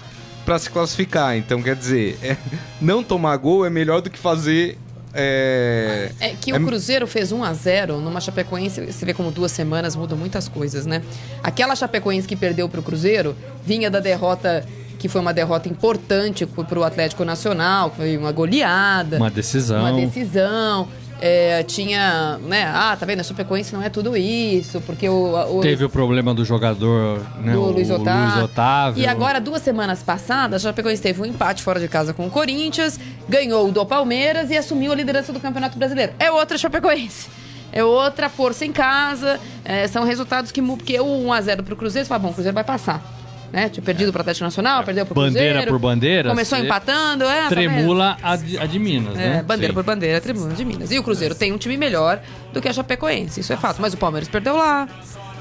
para se classificar. Então, quer dizer, é, não tomar gol é melhor do que fazer. É, é que o é Cruzeiro fez 1 a 0 numa Chapecoense. Você vê como duas semanas mudam muitas coisas, né? Aquela Chapecoense que perdeu para o Cruzeiro vinha da derrota que foi uma derrota importante para o Atlético Nacional, foi uma goleada. Uma decisão. Uma decisão é, tinha, né? Ah, tá vendo? A Chapecoense não é tudo isso, porque o. o Teve o problema do jogador, né? Do Luiz Otávio. Luiz Otávio. E agora, duas semanas passadas, a Chapecoense teve um empate fora de casa com o Corinthians, ganhou do Palmeiras e assumiu a liderança do Campeonato Brasileiro. É outra Chapecoense. É outra força em casa. É, são resultados que. Porque o 1x0 pro Cruzeiro, você fala, bom, o Cruzeiro vai passar né? Tinha perdido para o Atlético Nacional, perdeu para o Bandeira Cruzeiro. por bandeira. Começou empatando, é. Tremula a de, a de Minas, é, né? Bandeira Sim. por bandeira, tremula de Minas. E o Cruzeiro tem um time melhor do que a Chapecoense, isso é fato. Mas o Palmeiras perdeu lá.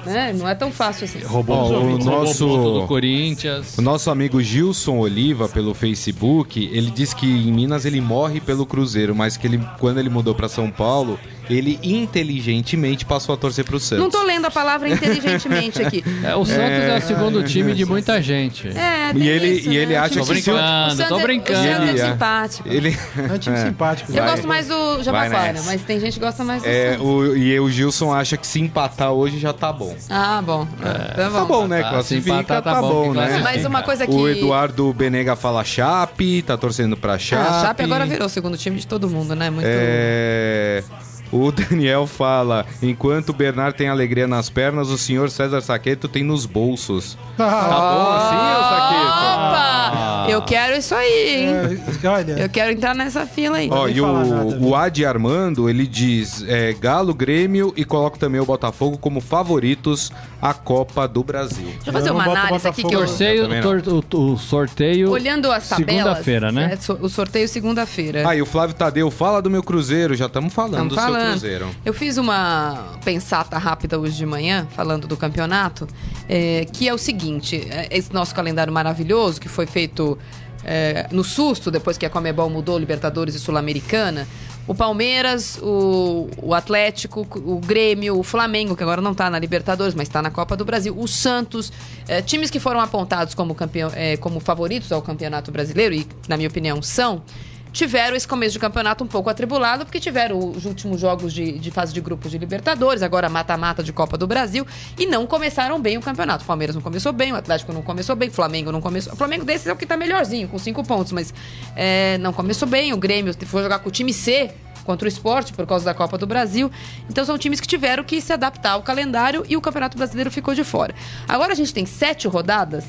Né? Não é tão fácil assim. Roubou oh, o nosso do Corinthians. O nosso amigo Gilson Oliva pelo Facebook, ele diz que em Minas ele morre pelo Cruzeiro, mas que ele quando ele mudou para São Paulo, ele inteligentemente passou a torcer pro Santos. Não tô lendo a palavra inteligentemente aqui. É, o Santos é, é o segundo time de muita gente. É, e ele, isso, e ele né? acha tô que... Brincando, tô brincando, O Santos é simpático. Ele... É um time simpático. Eu vai. gosto mais do Jabaquara, mas tem gente que gosta mais do é, Santos. O, e o Gilson acha que se empatar hoje já tá bom. Ah, bom. É. Tá bom, tá bom né? Classifica, empatar, tá, tá bom, né? Mas uma coisa que... O Eduardo Benega fala Chape, tá torcendo pra Chape. Ah, Chape agora virou o segundo time de todo mundo, né? Muito... É... O Daniel fala: enquanto o Bernard tem alegria nas pernas, o senhor César Saqueto tem nos bolsos. Ah, tá bom assim, ô Saqueto? Opa! Eu quero isso aí, hein? É, olha. Eu quero entrar nessa fila aí. Ó, e o, o Adi Armando, ele diz: é, Galo, Grêmio e coloca também o Botafogo como favoritos à Copa do Brasil. Deixa eu fazer uma análise aqui que eu. Sorteio, o, o, sorteio. Olhando as tabelas. Segunda-feira, né? É, o sorteio segunda-feira. Ah, e o Flávio Tadeu fala do meu Cruzeiro, já estamos falando do falando. seu Cruzeiro. Eu fiz uma pensata rápida hoje de manhã, falando do campeonato, é, que é o seguinte: é, esse nosso calendário maravilhoso, que foi feito é, no susto, depois que a Comebol mudou Libertadores e Sul-Americana. O Palmeiras, o, o, Atlético, o Grêmio, o Flamengo, que agora não está na Libertadores, mas está na Copa do Brasil, o Santos, é, times que foram apontados como, campeão, é, como favoritos ao Campeonato Brasileiro, e na minha opinião são, tiveram esse começo de campeonato um pouco atribulado, porque tiveram os últimos jogos de, de fase de grupos de Libertadores, agora mata-mata de Copa do Brasil, e não começaram bem o campeonato. O Palmeiras não começou bem, o Atlético não começou bem, o Flamengo não começou. O Flamengo desses é o que tá melhorzinho, com cinco pontos, mas é, não começou bem. O Grêmio foi jogar com o time C contra o esporte por causa da Copa do Brasil. Então são times que tiveram que se adaptar ao calendário e o Campeonato Brasileiro ficou de fora. Agora a gente tem sete rodadas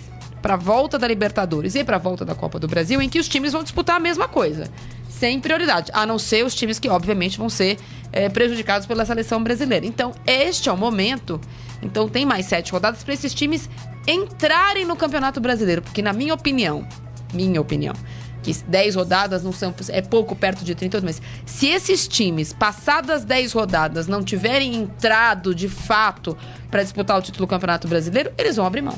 para a volta da Libertadores e para a volta da Copa do Brasil, em que os times vão disputar a mesma coisa sem prioridade, a não ser os times que, obviamente, vão ser é, prejudicados pela seleção brasileira. Então, este é o momento. Então, tem mais sete rodadas para esses times entrarem no Campeonato Brasileiro, porque, na minha opinião, minha opinião, que 10 rodadas não são é pouco perto de 38, mas se esses times, passadas 10 rodadas, não tiverem entrado de fato para disputar o título do Campeonato Brasileiro, eles vão abrir mão.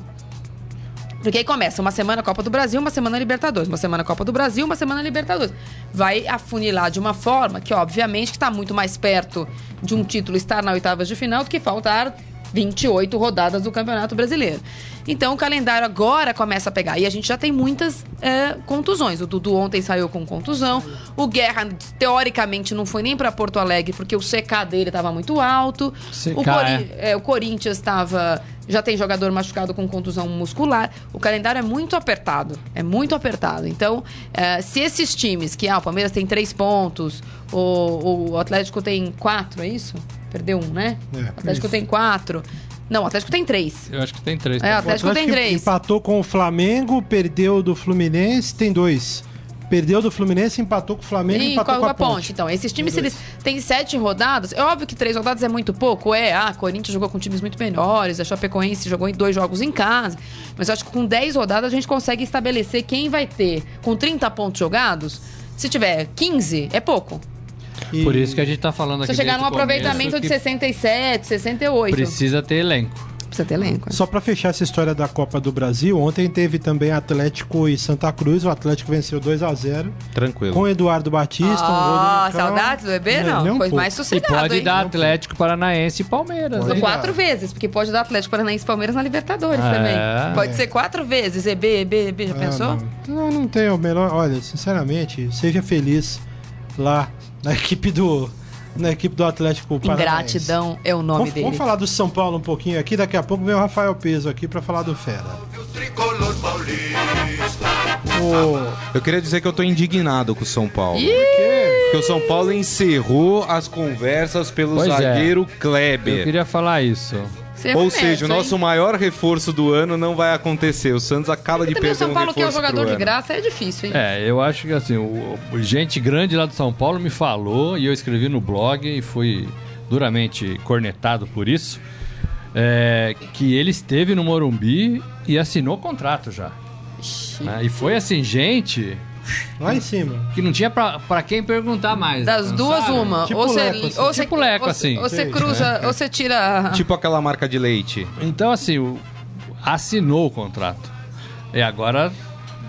Porque aí começa uma semana Copa do Brasil, uma semana Libertadores, uma semana Copa do Brasil, uma semana Libertadores. Vai afunilar de uma forma que, obviamente, está muito mais perto de um título estar na oitavas de final do que faltar 28 rodadas do Campeonato Brasileiro. Então o calendário agora começa a pegar. E a gente já tem muitas é, contusões. O Dudu ontem saiu com contusão. O Guerra, teoricamente, não foi nem para Porto Alegre porque o CK dele estava muito alto. CK, o, Cori é. É, o Corinthians estava já tem jogador machucado com contusão muscular. O calendário é muito apertado. É muito apertado. Então, é, se esses times, que ah, o Palmeiras tem três pontos, o, o Atlético tem quatro, é isso? Perdeu um, né? É, o Atlético isso. tem quatro. Não, o Atlético tem três. Eu acho que tem três. É, o Atlético, o Atlético tem três. Empatou com o Flamengo, perdeu do Fluminense, tem dois. Perdeu do Fluminense, empatou com o Flamengo e empatou com a, ponte. ponte. Então, esses times, se eles têm sete rodadas, é óbvio que três rodadas é muito pouco. É, ah, Corinthians jogou com times muito menores, a Chapecoense jogou em dois jogos em casa. Mas eu acho que com dez rodadas a gente consegue estabelecer quem vai ter, com 30 pontos jogados, se tiver 15, é pouco. E... Por isso que a gente tá falando aqui. Se chegar num aproveitamento de 67, 68. Precisa ter elenco precisa ter elenco. Só para fechar essa história da Copa do Brasil, ontem teve também Atlético e Santa Cruz. O Atlético venceu 2 a 0 Tranquilo. Com Eduardo Batista. Ah, um saudades do EB? Não, não foi mais sossegado. E pode hein? dar Atlético Paranaense e Palmeiras. Pode quatro vezes, porque pode dar Atlético Paranaense e Palmeiras na Libertadores é. também. Pode ser quatro vezes. EB, EB, EB, já é, pensou? Não, não, não tem o melhor. Olha, sinceramente, seja feliz lá na equipe do na equipe do Atlético Paranaense. Ingratidão é o nome vamos, dele. Vamos falar do São Paulo um pouquinho aqui. Daqui a pouco vem o Rafael Peso aqui para falar do Fera. O... Eu queria dizer que eu tô indignado com o São Paulo. Ih! Porque o São Paulo encerrou as conversas pelo pois é. zagueiro é. Kleber. Eu queria falar isso. Ou seja, o nosso maior reforço do ano não vai acontecer. O Santos acaba de perder o São Paulo, um que é o jogador de graça, é difícil, hein? É, eu acho que assim, o, o, gente grande lá do São Paulo me falou e eu escrevi no blog e fui duramente cornetado por isso. É, que ele esteve no Morumbi e assinou o contrato já. Né? E foi assim, gente Lá em cima. Que não tinha pra, pra quem perguntar mais. Das duas, uma. Tipo ou você, leco, assim. ou tipo leco, ou, assim. Ou você cruza, é. ou você tira. Tipo aquela marca de leite. Então, assim, assinou o contrato. E agora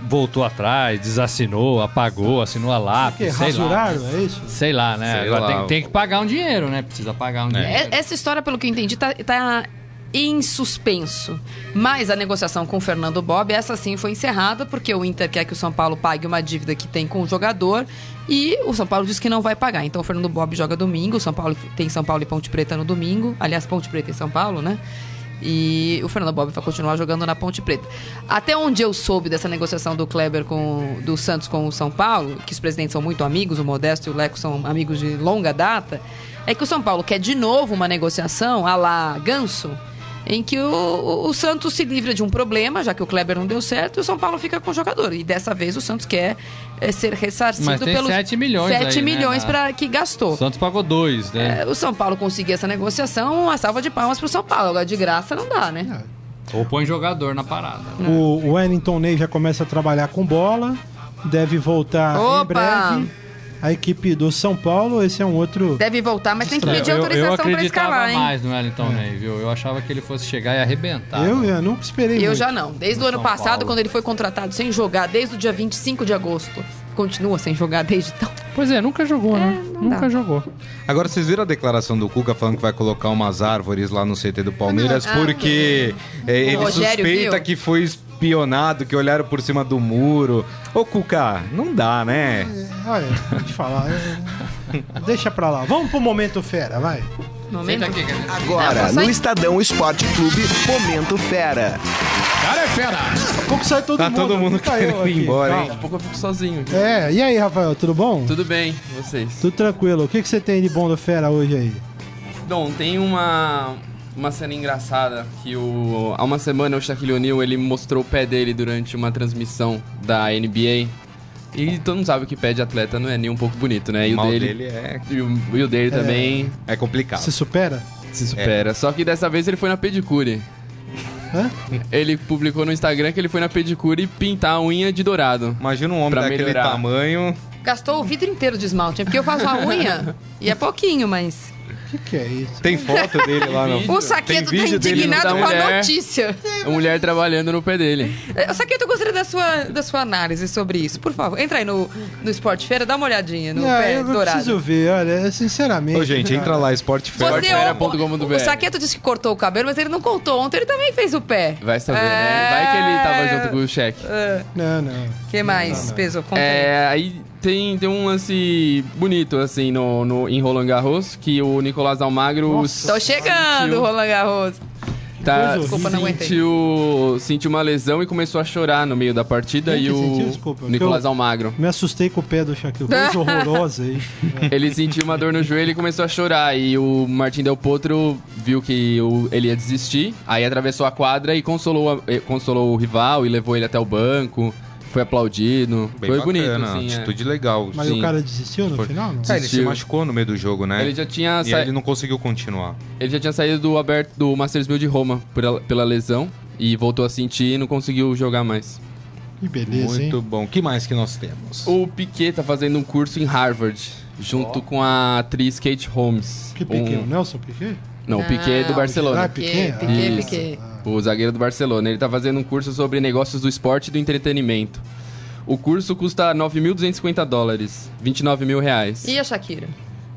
voltou atrás, desassinou, apagou, assinou a lápis, sei lá. é isso? Sei lá, né? Sei agora lá. Tem, tem, que pagar um dinheiro, né? Precisa pagar um é. dinheiro. Essa história, pelo que eu entendi, tá, tá em suspenso. Mas a negociação com o Fernando Bob, essa sim foi encerrada, porque o Inter quer que o São Paulo pague uma dívida que tem com o jogador e o São Paulo diz que não vai pagar. Então o Fernando Bob joga domingo, o São Paulo tem São Paulo e Ponte Preta no domingo. Aliás, Ponte Preta e São Paulo, né? E o Fernando Bob vai continuar jogando na Ponte Preta. Até onde eu soube dessa negociação do Kleber com do Santos com o São Paulo, que os presidentes são muito amigos, o Modesto e o Leco são amigos de longa data, é que o São Paulo quer de novo uma negociação a lá Ganso em que o, o, Santos se livra de um problema, já que o Kleber não deu certo, e o São Paulo fica com o jogador. E dessa vez o Santos quer é, ser ressarcido Mas tem pelos 7 milhões, 7 aí, né, milhões né? para que gastou. O Santos pagou 2, né? É, o São Paulo conseguir essa negociação, uma salva de palmas para o São Paulo. Agora de graça não dá, né? É. Ou põe jogador na parada. O Wellington Ney já começa a trabalhar com bola, deve voltar Opa! em breve a equipe do São Paulo, esse é um outro. Deve voltar, mas tem que pedir autorização para escalar, hein? mais no Wellington é. Ney, viu? Eu achava que ele fosse chegar e arrebentar. Eu já nunca esperei Eu muito. já não. Desde o ano São passado, Paulo. quando ele foi contratado sem jogar, desde o dia 25 de agosto. Continua sem jogar desde então. Pois é, nunca jogou, é, né? Nunca dá. jogou. Agora, vocês viram a declaração do Cuca falando que vai colocar umas árvores lá no CT do Palmeiras ah, porque é, ele Rogério suspeita viu? que foi espionado, que olharam por cima do muro. Ô, Cuca, não dá, né? É, olha, vou te falar. É... Deixa pra lá. Vamos pro Momento Fera, vai. Momento... Aqui, Agora, no Estadão Esporte Clube, Momento Fera. Cara é fera! Daqui a pouco sai todo tá mundo. Tá todo mundo querendo ir embora, hein? Daqui a pouco eu fico sozinho. Aqui. É, e aí, Rafael, tudo bom? Tudo bem, vocês? Tudo tranquilo. O que, que você tem de bom do Fera hoje aí? Bom, tem uma, uma cena engraçada que o, há uma semana o Shaquille O'Neal ele mostrou o pé dele durante uma transmissão da NBA. E todo mundo sabe que pé de atleta não é nem um pouco bonito, né? E o, o dele, dele, é. E o, e o dele é, também. É complicado. Se supera? Se supera. É. Só que dessa vez ele foi na pedicure. Hã? Ele publicou no Instagram que ele foi na pedicure pintar a unha de dourado. Imagina um homem daquele melhorar. tamanho. Gastou o vidro inteiro de esmalte, é porque eu faço a unha e é pouquinho, mas que, que é isso? Tem foto dele lá no. O Saqueto tá indignado com a notícia. A mulher trabalhando no pé dele. É, o Saqueto, eu gostaria da sua, da sua análise sobre isso. Por favor, entra aí no, no Esporte Feira, dá uma olhadinha no não, pé eu dourado. preciso ver, olha, sinceramente. Ô, gente, entra lá, Esporte Feira. Você, o, o Saqueto disse que cortou o cabelo, mas ele não cortou ontem, ele também fez o pé. Vai saber, é... né? Vai que ele tava junto com o cheque. É... Não, não. O que mais, não, não. peso? É, aí tem, tem um lance bonito, assim, no, no, em Roland Garros, que o Nicolás Almagro... Nossa. Tô chegando, sentiu, Roland Garros. Tá, Desculpa, não sentiu, sentiu uma lesão e começou a chorar no meio da partida e o Desculpa, Nicolás Almagro. Me assustei com o pé do Shaquille, coisa horrorosa aí. Ele sentiu uma dor no joelho e começou a chorar e o Martin Del Potro viu que o, ele ia desistir, aí atravessou a quadra e consolou, eh, consolou o rival e levou ele até o banco foi aplaudido. Bem foi bacana, bonito, assim, é. atitude é. legal. Mas sim. o cara desistiu no foi. final? Não? É, ele se machucou no meio do jogo, né? Ele já tinha e sa... ele não conseguiu continuar. Ele já tinha saído do aberto do Masters 1000 de Roma pela, pela lesão e voltou a sentir e não conseguiu jogar mais. Que beleza, Muito hein? bom. O que mais que nós temos? O Piquet tá fazendo um curso em Harvard, junto oh. com a atriz Kate Holmes. Que Piquet? Um... O Nelson Piquet? Não, o Piquet do Barcelona. Ah, Piquet, Piquet, Piquet. O zagueiro do Barcelona. Ele tá fazendo um curso sobre negócios do esporte e do entretenimento. O curso custa 9.250 dólares, 29 mil reais. E a Shakira?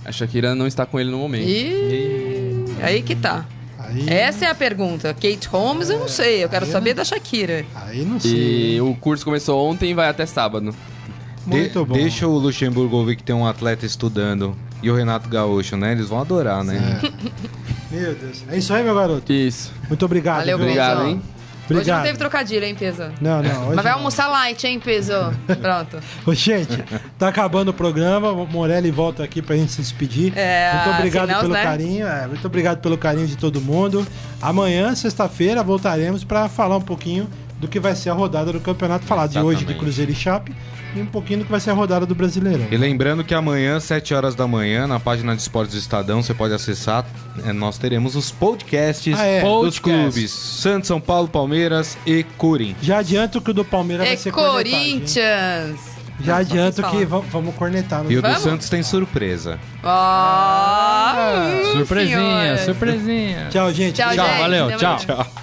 A Shakira não está com ele no momento. E... Aí que tá. Aí... Essa é a pergunta. Kate Holmes, eu não sei. Eu quero saber não... da Shakira. Aí não sei. E o curso começou ontem e vai até sábado. Muito de bom. Deixa o Luxemburgo ouvir que tem um atleta estudando. E o Renato Gaúcho, né? Eles vão adorar, né? É. Meu Deus. É isso aí, meu garoto. Isso. Muito obrigado. Valeu, obrigado, hein? Obrigado. Hoje não teve trocadilho, hein, Peso? Não, não. Mas vai não. almoçar light, hein, Peso? Pronto. Ô, gente, tá acabando o programa. O Morelli volta aqui pra gente se despedir. É, muito obrigado sinal, pelo né? carinho. É, muito obrigado pelo carinho de todo mundo. Amanhã, sexta-feira, voltaremos para falar um pouquinho do que vai ser a rodada do campeonato. Falar de hoje de Cruzeiro e Chape e um pouquinho do que vai ser a rodada do Brasileirão. E lembrando que amanhã, 7 horas da manhã, na página de esportes do Estadão, você pode acessar. É, nós teremos os podcasts ah, é. dos Podcast. clubes Santos, São Paulo, Palmeiras e Corinthians. Já adianto que o do Palmeiras e vai ser Corinthians. Já adianto que vamos cornetar. E o do Santos tem surpresa. Oh, ah, surpresinha, surpresinha. Tchau, gente. Tchau, tchau gente. valeu. Tchau. tchau.